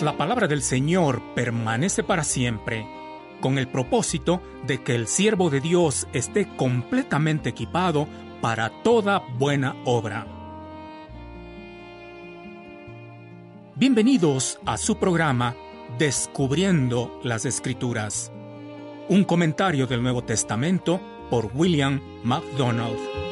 La palabra del Señor permanece para siempre, con el propósito de que el siervo de Dios esté completamente equipado para toda buena obra. Bienvenidos a su programa Descubriendo las Escrituras, un comentario del Nuevo Testamento por William MacDonald.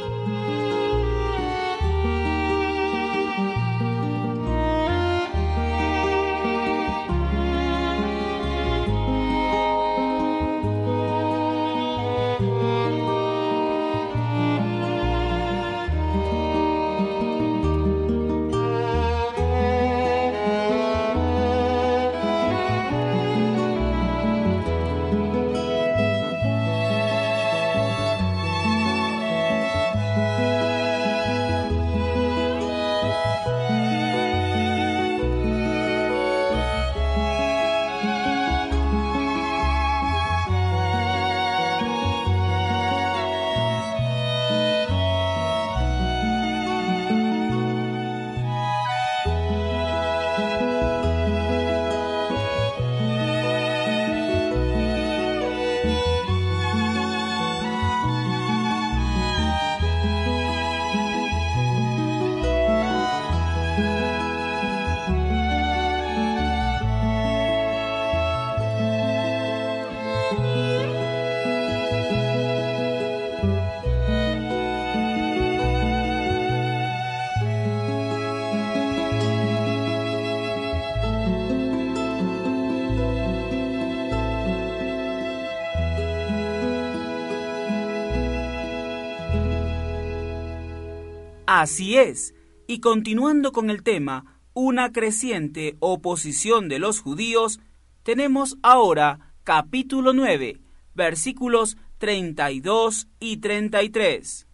Así es. Y continuando con el tema, una creciente oposición de los judíos, tenemos ahora capítulo 9, versículos 32 y 33.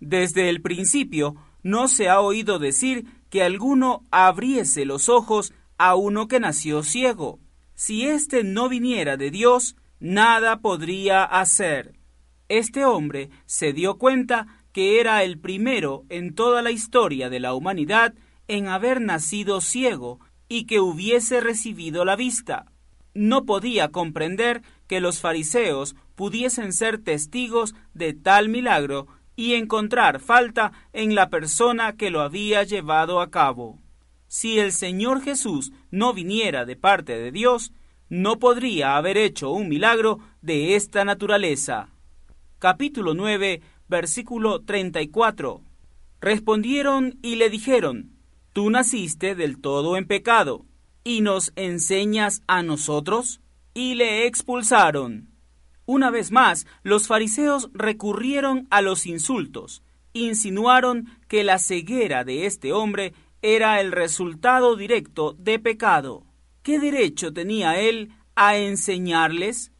Desde el principio no se ha oído decir que alguno abriese los ojos a uno que nació ciego. Si éste no viniera de Dios, nada podría hacer. Este hombre se dio cuenta que era el primero en toda la historia de la humanidad en haber nacido ciego y que hubiese recibido la vista. No podía comprender que los fariseos pudiesen ser testigos de tal milagro y encontrar falta en la persona que lo había llevado a cabo. Si el Señor Jesús no viniera de parte de Dios, no podría haber hecho un milagro de esta naturaleza. Capítulo 9 versículo 34. Respondieron y le dijeron, Tú naciste del todo en pecado, y nos enseñas a nosotros, y le expulsaron. Una vez más, los fariseos recurrieron a los insultos, insinuaron que la ceguera de este hombre era el resultado directo de pecado. ¿Qué derecho tenía él a enseñarles?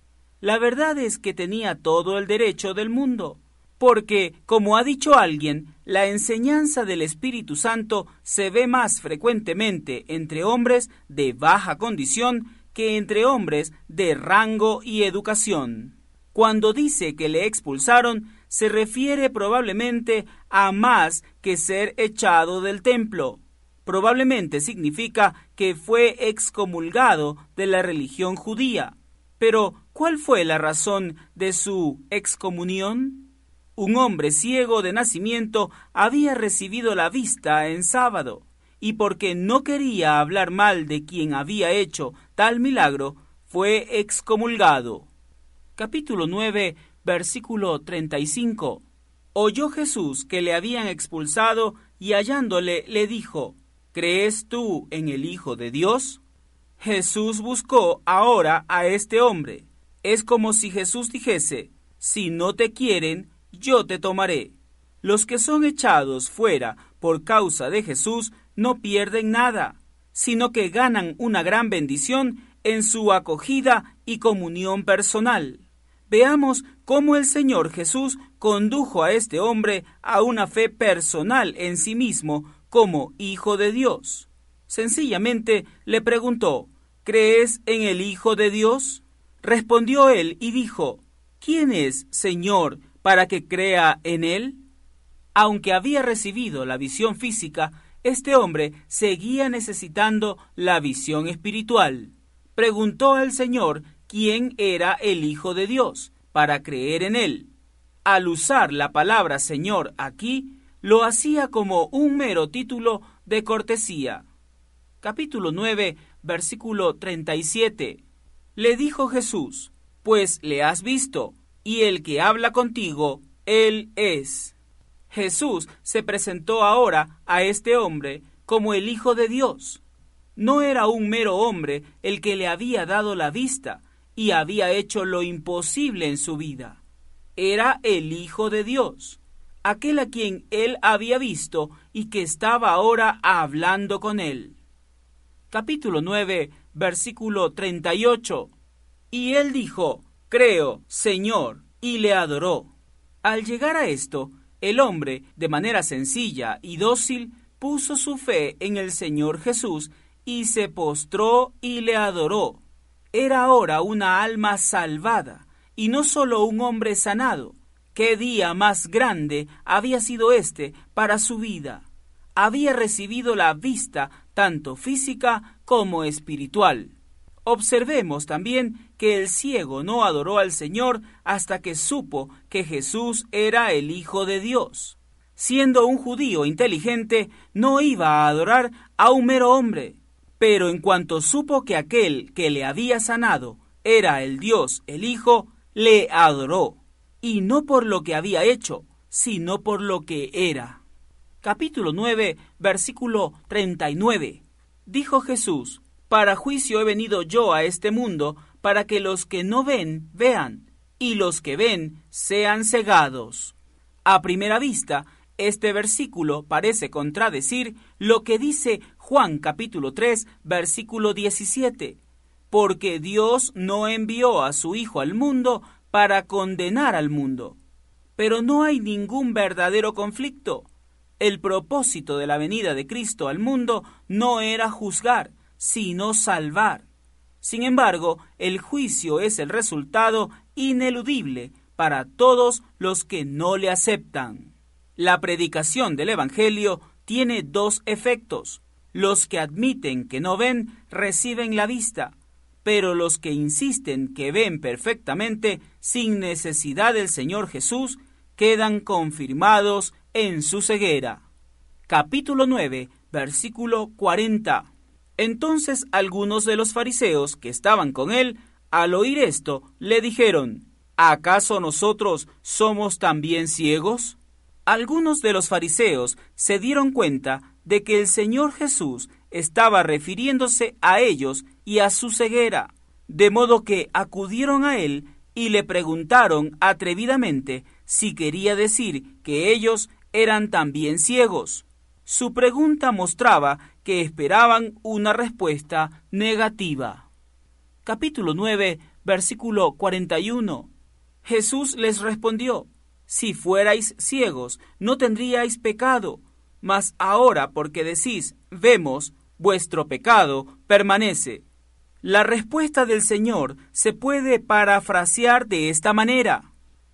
La verdad es que tenía todo el derecho del mundo porque, como ha dicho alguien, la enseñanza del Espíritu Santo se ve más frecuentemente entre hombres de baja condición que entre hombres de rango y educación. Cuando dice que le expulsaron, se refiere probablemente a más que ser echado del templo. Probablemente significa que fue excomulgado de la religión judía. Pero, ¿cuál fue la razón de su excomunión? Un hombre ciego de nacimiento había recibido la vista en sábado, y porque no quería hablar mal de quien había hecho tal milagro, fue excomulgado. Capítulo 9, versículo 35. Oyó Jesús que le habían expulsado y hallándole le dijo, ¿Crees tú en el Hijo de Dios? Jesús buscó ahora a este hombre. Es como si Jesús dijese, si no te quieren, yo te tomaré. Los que son echados fuera por causa de Jesús no pierden nada, sino que ganan una gran bendición en su acogida y comunión personal. Veamos cómo el Señor Jesús condujo a este hombre a una fe personal en sí mismo como Hijo de Dios. Sencillamente le preguntó, ¿Crees en el Hijo de Dios? Respondió él y dijo, ¿Quién es, Señor, para que crea en él? Aunque había recibido la visión física, este hombre seguía necesitando la visión espiritual. Preguntó al Señor quién era el Hijo de Dios para creer en él. Al usar la palabra Señor aquí, lo hacía como un mero título de cortesía. Capítulo 9, versículo 37. Le dijo Jesús, pues le has visto, y el que habla contigo, él es. Jesús se presentó ahora a este hombre como el Hijo de Dios. No era un mero hombre el que le había dado la vista y había hecho lo imposible en su vida. Era el Hijo de Dios, aquel a quien él había visto y que estaba ahora hablando con él. Capítulo 9, versículo 38. Y él dijo, Creo, Señor, y le adoró. Al llegar a esto, el hombre, de manera sencilla y dócil, puso su fe en el Señor Jesús y se postró y le adoró. Era ahora una alma salvada, y no sólo un hombre sanado. ¿Qué día más grande había sido este para su vida? Había recibido la vista tanto física como espiritual. Observemos también que el ciego no adoró al Señor hasta que supo que Jesús era el Hijo de Dios. Siendo un judío inteligente, no iba a adorar a un mero hombre, pero en cuanto supo que aquel que le había sanado era el Dios, el Hijo, le adoró, y no por lo que había hecho, sino por lo que era. Capítulo 9, versículo 39. Dijo Jesús, para juicio he venido yo a este mundo, para que los que no ven vean, y los que ven sean cegados. A primera vista, este versículo parece contradecir lo que dice Juan capítulo 3, versículo 17, porque Dios no envió a su Hijo al mundo para condenar al mundo. Pero no hay ningún verdadero conflicto. El propósito de la venida de Cristo al mundo no era juzgar, sino salvar. Sin embargo, el juicio es el resultado ineludible para todos los que no le aceptan. La predicación del Evangelio tiene dos efectos. Los que admiten que no ven reciben la vista, pero los que insisten que ven perfectamente sin necesidad del Señor Jesús quedan confirmados en su ceguera. Capítulo 9, versículo 40. Entonces algunos de los fariseos que estaban con él, al oír esto, le dijeron, ¿acaso nosotros somos también ciegos? Algunos de los fariseos se dieron cuenta de que el Señor Jesús estaba refiriéndose a ellos y a su ceguera, de modo que acudieron a él y le preguntaron atrevidamente si quería decir que ellos eran también ciegos. Su pregunta mostraba que esperaban una respuesta negativa. Capítulo 9, versículo 41. Jesús les respondió, Si fuerais ciegos, no tendríais pecado, mas ahora porque decís, vemos, vuestro pecado permanece. La respuesta del Señor se puede parafrasear de esta manera.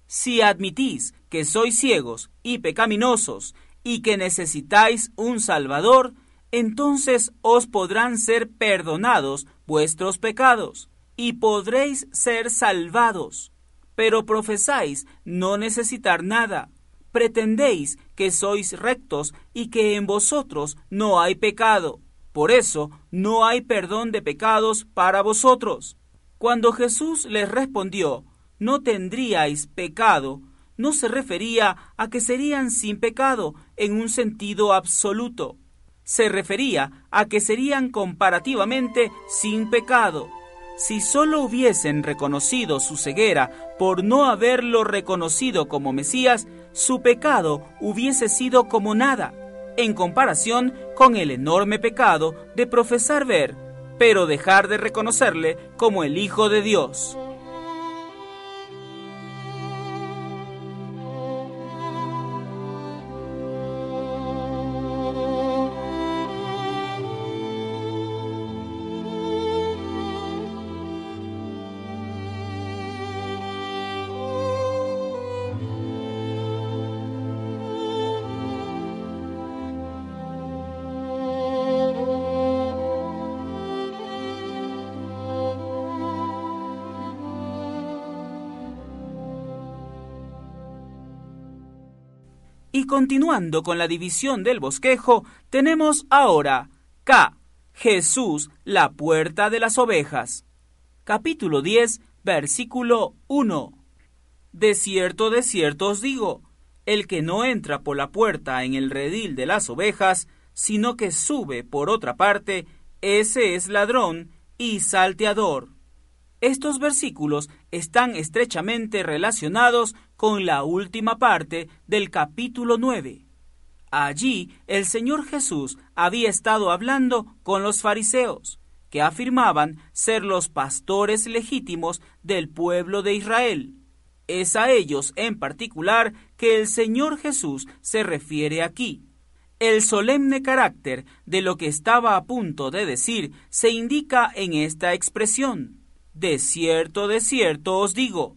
Si admitís que sois ciegos y pecaminosos y que necesitáis un Salvador, entonces os podrán ser perdonados vuestros pecados, y podréis ser salvados. Pero profesáis no necesitar nada. Pretendéis que sois rectos y que en vosotros no hay pecado. Por eso no hay perdón de pecados para vosotros. Cuando Jesús les respondió, no tendríais pecado, no se refería a que serían sin pecado en un sentido absoluto. Se refería a que serían comparativamente sin pecado. Si sólo hubiesen reconocido su ceguera por no haberlo reconocido como Mesías, su pecado hubiese sido como nada, en comparación con el enorme pecado de profesar ver, pero dejar de reconocerle como el Hijo de Dios. Y continuando con la división del bosquejo, tenemos ahora K. Jesús, la puerta de las ovejas. Capítulo 10, versículo 1. De cierto, de cierto os digo, el que no entra por la puerta en el redil de las ovejas, sino que sube por otra parte, ese es ladrón y salteador. Estos versículos están estrechamente relacionados con la última parte del capítulo 9. Allí el Señor Jesús había estado hablando con los fariseos, que afirmaban ser los pastores legítimos del pueblo de Israel. Es a ellos en particular que el Señor Jesús se refiere aquí. El solemne carácter de lo que estaba a punto de decir se indica en esta expresión. De cierto, de cierto os digo,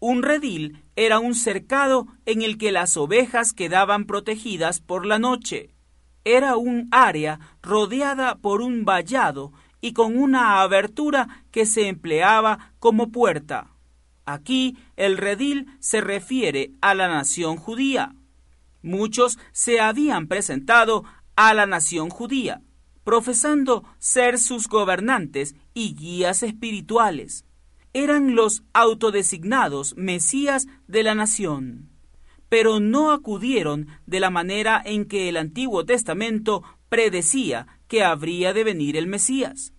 un redil era un cercado en el que las ovejas quedaban protegidas por la noche. Era un área rodeada por un vallado y con una abertura que se empleaba como puerta. Aquí el redil se refiere a la nación judía. Muchos se habían presentado a la nación judía, profesando ser sus gobernantes y guías espirituales. Eran los autodesignados Mesías de la nación. Pero no acudieron de la manera en que el Antiguo Testamento predecía que habría de venir el Mesías.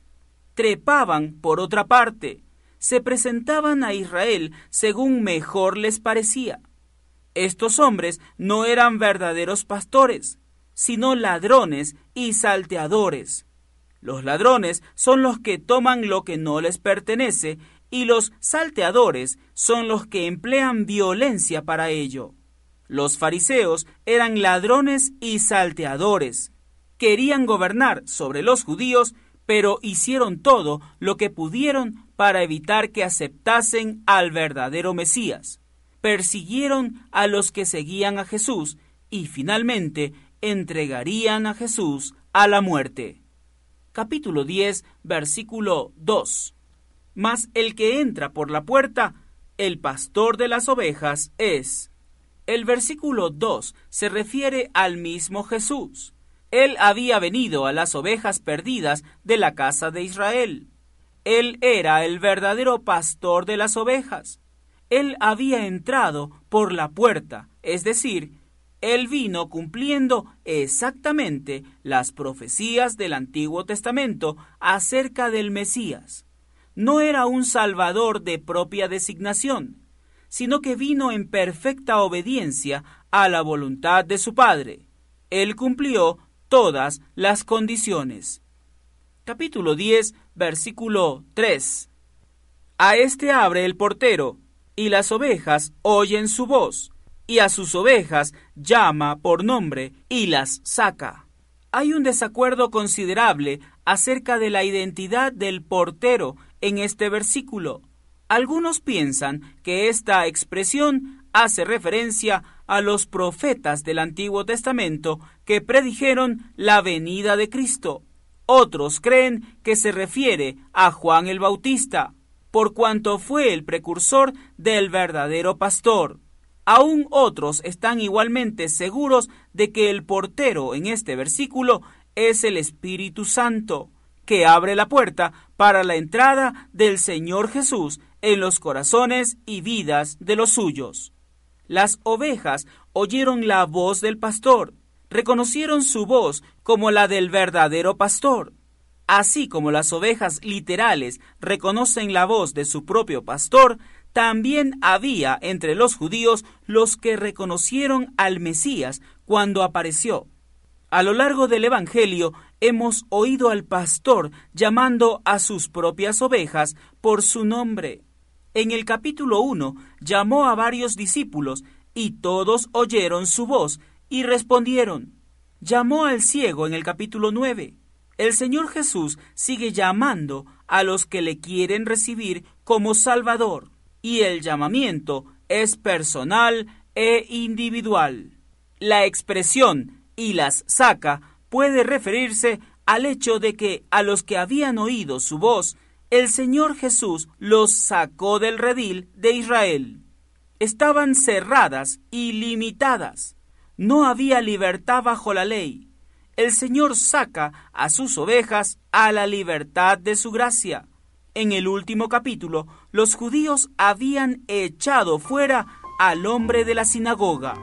Trepaban por otra parte, se presentaban a Israel según mejor les parecía. Estos hombres no eran verdaderos pastores, sino ladrones y salteadores. Los ladrones son los que toman lo que no les pertenece y los salteadores son los que emplean violencia para ello. Los fariseos eran ladrones y salteadores. Querían gobernar sobre los judíos, pero hicieron todo lo que pudieron para evitar que aceptasen al verdadero Mesías. Persiguieron a los que seguían a Jesús y finalmente entregarían a Jesús a la muerte. Capítulo 10, versículo 2. Mas el que entra por la puerta, el pastor de las ovejas es. El versículo 2 se refiere al mismo Jesús. Él había venido a las ovejas perdidas de la casa de Israel. Él era el verdadero pastor de las ovejas. Él había entrado por la puerta, es decir, él vino cumpliendo exactamente las profecías del Antiguo Testamento acerca del Mesías. No era un Salvador de propia designación, sino que vino en perfecta obediencia a la voluntad de su Padre. Él cumplió todas las condiciones. Capítulo 10, versículo 3. A este abre el portero, y las ovejas oyen su voz y a sus ovejas llama por nombre y las saca. Hay un desacuerdo considerable acerca de la identidad del portero en este versículo. Algunos piensan que esta expresión hace referencia a los profetas del Antiguo Testamento que predijeron la venida de Cristo. Otros creen que se refiere a Juan el Bautista, por cuanto fue el precursor del verdadero pastor. Aún otros están igualmente seguros de que el portero en este versículo es el Espíritu Santo, que abre la puerta para la entrada del Señor Jesús en los corazones y vidas de los suyos. Las ovejas oyeron la voz del pastor, reconocieron su voz como la del verdadero pastor. Así como las ovejas literales reconocen la voz de su propio pastor, también había entre los judíos los que reconocieron al Mesías cuando apareció. A lo largo del Evangelio hemos oído al pastor llamando a sus propias ovejas por su nombre. En el capítulo 1 llamó a varios discípulos y todos oyeron su voz y respondieron. Llamó al ciego en el capítulo 9. El Señor Jesús sigue llamando a los que le quieren recibir como Salvador y el llamamiento es personal e individual. La expresión y las saca puede referirse al hecho de que a los que habían oído su voz, el Señor Jesús los sacó del redil de Israel. Estaban cerradas y limitadas. No había libertad bajo la ley. El Señor saca a sus ovejas a la libertad de su gracia. En el último capítulo, los judíos habían echado fuera al hombre de la sinagoga.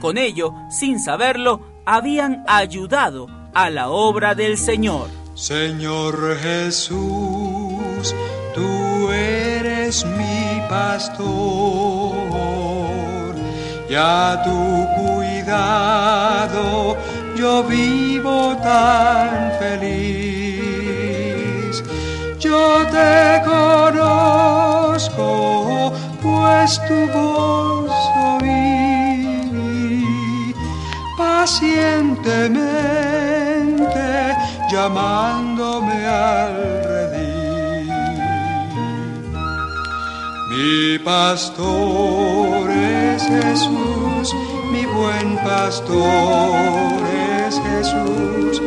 Con ello, sin saberlo, habían ayudado a la obra del Señor. Señor Jesús, tú eres mi pastor, y a tu cuidado yo vivo tan feliz. Yo te conozco, pues tu voz oí pacientemente llamándome al redil. Mi pastor es Jesús, mi buen pastor es Jesús.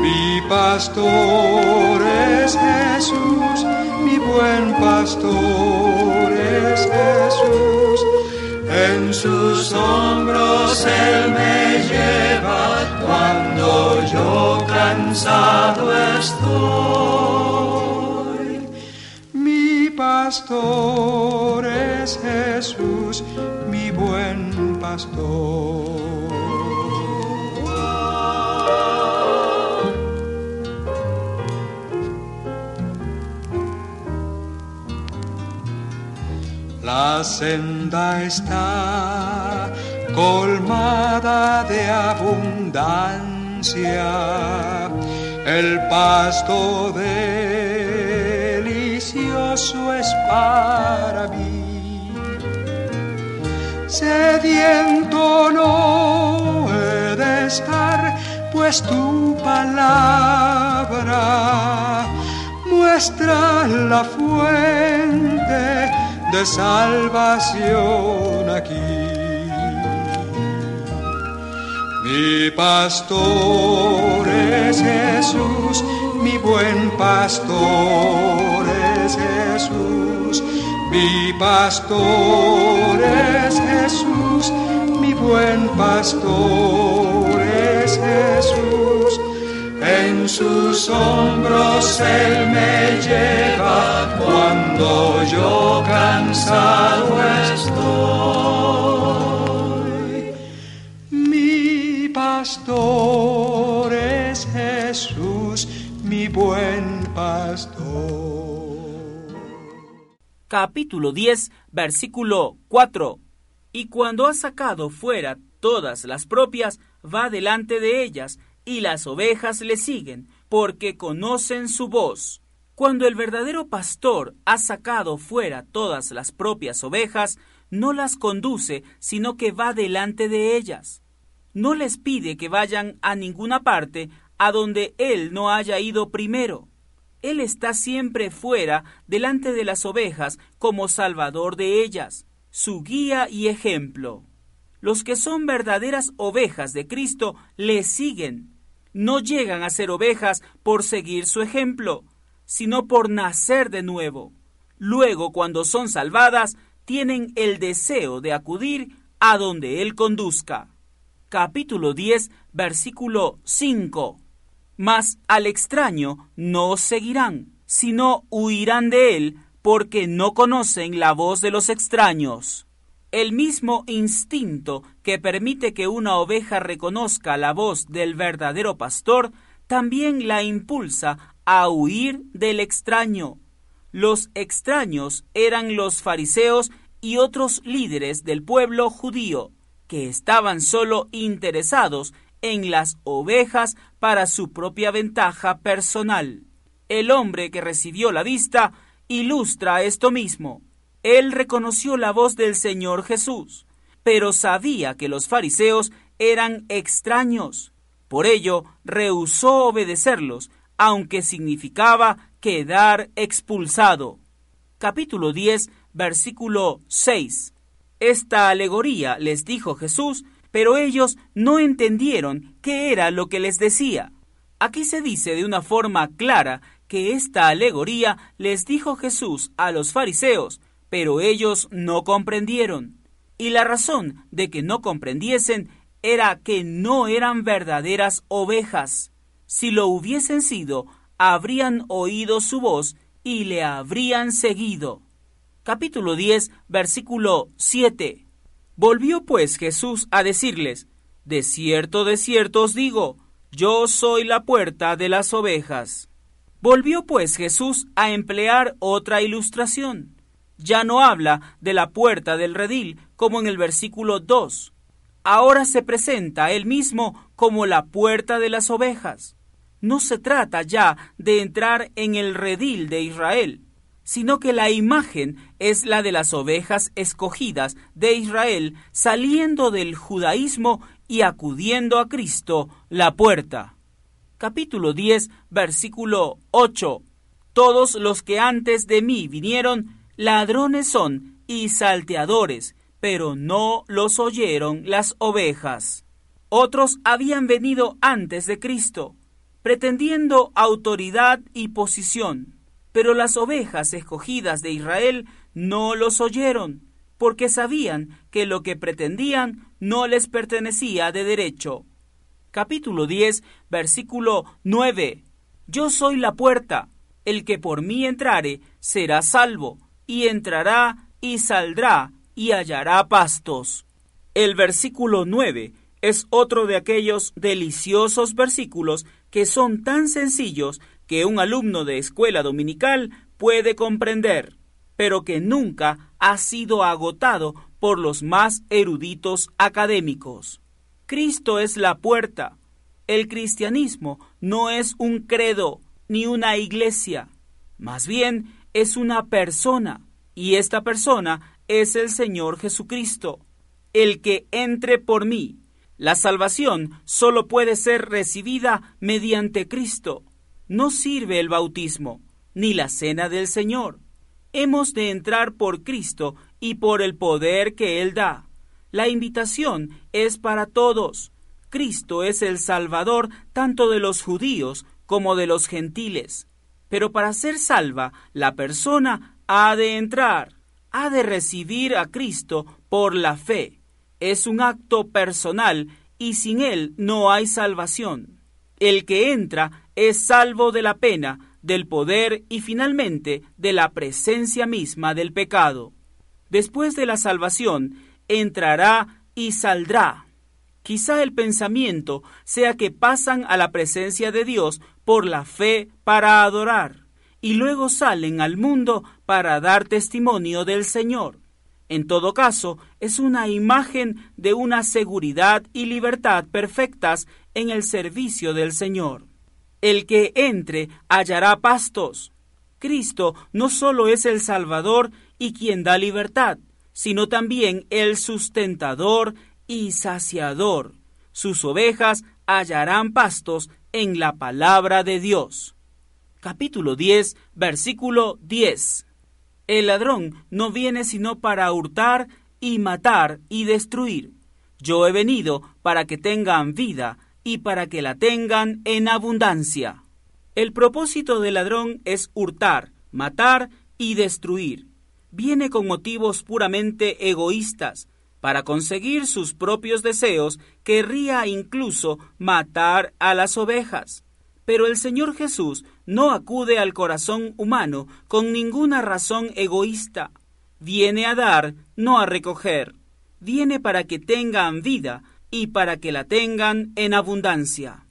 Mi pastor es Jesús, mi buen pastor es Jesús. En sus hombros Él me lleva cuando yo cansado estoy. Mi pastor es Jesús, mi buen pastor. La senda está colmada de abundancia, el pasto delicioso es para mí. Sediento no he de estar, pues tu palabra muestra la fuente de salvación aquí. Mi pastor es Jesús, mi buen pastor es Jesús, mi pastor es Jesús, mi buen pastor es Jesús. En sus hombros Él me lleva cuando yo cansado estoy. Mi pastor es Jesús, mi buen pastor. Capítulo 10, versículo 4. Y cuando ha sacado fuera todas las propias, va delante de ellas, y las ovejas le siguen, porque conocen su voz. Cuando el verdadero pastor ha sacado fuera todas las propias ovejas, no las conduce, sino que va delante de ellas. No les pide que vayan a ninguna parte a donde él no haya ido primero. Él está siempre fuera delante de las ovejas como salvador de ellas, su guía y ejemplo. Los que son verdaderas ovejas de Cristo le siguen, no llegan a ser ovejas por seguir su ejemplo, sino por nacer de nuevo. Luego, cuando son salvadas, tienen el deseo de acudir a donde Él conduzca. Capítulo 10, versículo 5. Mas al extraño no seguirán, sino huirán de él, porque no conocen la voz de los extraños. El mismo instinto que permite que una oveja reconozca la voz del verdadero pastor, también la impulsa a huir del extraño. Los extraños eran los fariseos y otros líderes del pueblo judío, que estaban solo interesados en las ovejas para su propia ventaja personal. El hombre que recibió la vista ilustra esto mismo. Él reconoció la voz del Señor Jesús, pero sabía que los fariseos eran extraños. Por ello, rehusó obedecerlos, aunque significaba quedar expulsado. Capítulo 10, versículo 6. Esta alegoría les dijo Jesús, pero ellos no entendieron qué era lo que les decía. Aquí se dice de una forma clara que esta alegoría les dijo Jesús a los fariseos, pero ellos no comprendieron. Y la razón de que no comprendiesen era que no eran verdaderas ovejas. Si lo hubiesen sido, habrían oído su voz y le habrían seguido. Capítulo 10, versículo 7. Volvió pues Jesús a decirles, De cierto, de cierto os digo, yo soy la puerta de las ovejas. Volvió pues Jesús a emplear otra ilustración. Ya no habla de la puerta del redil como en el versículo 2. Ahora se presenta él mismo como la puerta de las ovejas. No se trata ya de entrar en el redil de Israel, sino que la imagen es la de las ovejas escogidas de Israel saliendo del judaísmo y acudiendo a Cristo, la puerta capítulo 10, versículo 8. Todos los que antes de mí vinieron, ladrones son y salteadores, pero no los oyeron las ovejas. Otros habían venido antes de Cristo, pretendiendo autoridad y posición, pero las ovejas escogidas de Israel no los oyeron, porque sabían que lo que pretendían no les pertenecía de derecho capítulo 10, versículo 9. Yo soy la puerta, el que por mí entrare será salvo, y entrará y saldrá y hallará pastos. El versículo 9 es otro de aquellos deliciosos versículos que son tan sencillos que un alumno de escuela dominical puede comprender, pero que nunca ha sido agotado por los más eruditos académicos. Cristo es la puerta. El cristianismo no es un credo ni una iglesia, más bien es una persona, y esta persona es el Señor Jesucristo, el que entre por mí. La salvación solo puede ser recibida mediante Cristo. No sirve el bautismo, ni la cena del Señor. Hemos de entrar por Cristo y por el poder que Él da. La invitación es para todos. Cristo es el Salvador tanto de los judíos como de los gentiles. Pero para ser salva, la persona ha de entrar, ha de recibir a Cristo por la fe. Es un acto personal y sin él no hay salvación. El que entra es salvo de la pena, del poder y finalmente de la presencia misma del pecado. Después de la salvación, entrará y saldrá. Quizá el pensamiento sea que pasan a la presencia de Dios por la fe para adorar y luego salen al mundo para dar testimonio del Señor. En todo caso, es una imagen de una seguridad y libertad perfectas en el servicio del Señor. El que entre hallará pastos. Cristo no solo es el Salvador y quien da libertad, sino también el sustentador y saciador. Sus ovejas hallarán pastos en la palabra de Dios. Capítulo 10, versículo 10. El ladrón no viene sino para hurtar y matar y destruir. Yo he venido para que tengan vida y para que la tengan en abundancia. El propósito del ladrón es hurtar, matar y destruir viene con motivos puramente egoístas. Para conseguir sus propios deseos, querría incluso matar a las ovejas. Pero el Señor Jesús no acude al corazón humano con ninguna razón egoísta. Viene a dar, no a recoger. viene para que tengan vida y para que la tengan en abundancia.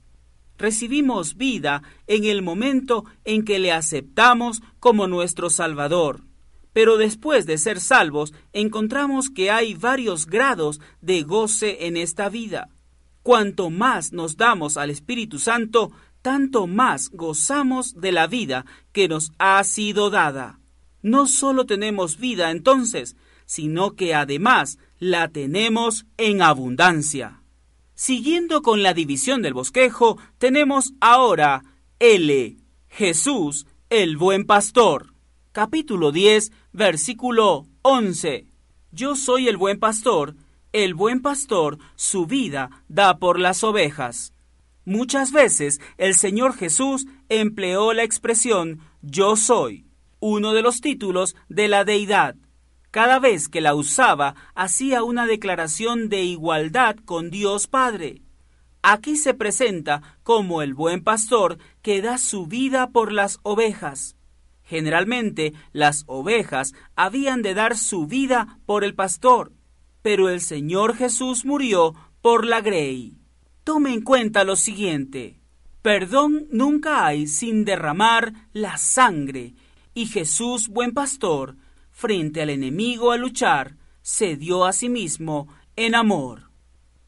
Recibimos vida en el momento en que le aceptamos como nuestro Salvador. Pero después de ser salvos, encontramos que hay varios grados de goce en esta vida. Cuanto más nos damos al Espíritu Santo, tanto más gozamos de la vida que nos ha sido dada. No solo tenemos vida entonces, sino que además la tenemos en abundancia. Siguiendo con la división del bosquejo, tenemos ahora L. Jesús, el buen pastor. Capítulo 10, versículo 11. Yo soy el buen pastor, el buen pastor su vida da por las ovejas. Muchas veces el Señor Jesús empleó la expresión yo soy, uno de los títulos de la deidad. Cada vez que la usaba, hacía una declaración de igualdad con Dios Padre. Aquí se presenta como el buen pastor que da su vida por las ovejas. Generalmente las ovejas habían de dar su vida por el pastor, pero el Señor Jesús murió por la grey. Tome en cuenta lo siguiente. Perdón nunca hay sin derramar la sangre, y Jesús, buen pastor, frente al enemigo a luchar, se dio a sí mismo en amor.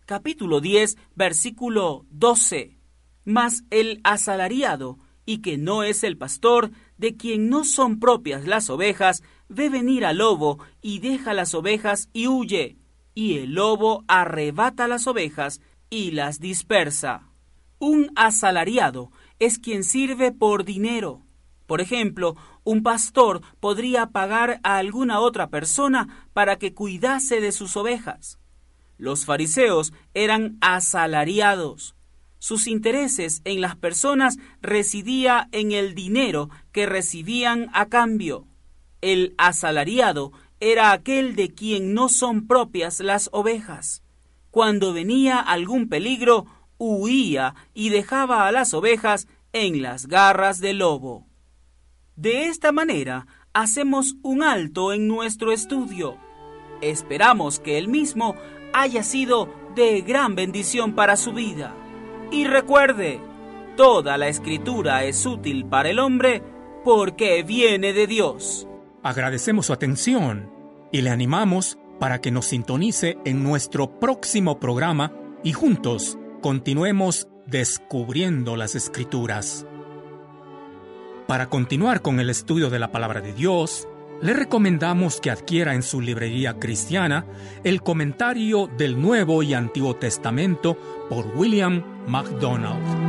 Capítulo 10, versículo 12. Mas el asalariado, y que no es el pastor, de quien no son propias las ovejas, ve venir al lobo y deja las ovejas y huye, y el lobo arrebata las ovejas y las dispersa. Un asalariado es quien sirve por dinero. Por ejemplo, un pastor podría pagar a alguna otra persona para que cuidase de sus ovejas. Los fariseos eran asalariados. Sus intereses en las personas residía en el dinero que recibían a cambio. El asalariado era aquel de quien no son propias las ovejas. Cuando venía algún peligro, huía y dejaba a las ovejas en las garras del lobo. De esta manera, hacemos un alto en nuestro estudio. Esperamos que el mismo haya sido de gran bendición para su vida. Y recuerde, toda la escritura es útil para el hombre porque viene de Dios. Agradecemos su atención y le animamos para que nos sintonice en nuestro próximo programa y juntos continuemos descubriendo las escrituras. Para continuar con el estudio de la palabra de Dios, le recomendamos que adquiera en su librería cristiana el comentario del Nuevo y Antiguo Testamento por William MacDonald.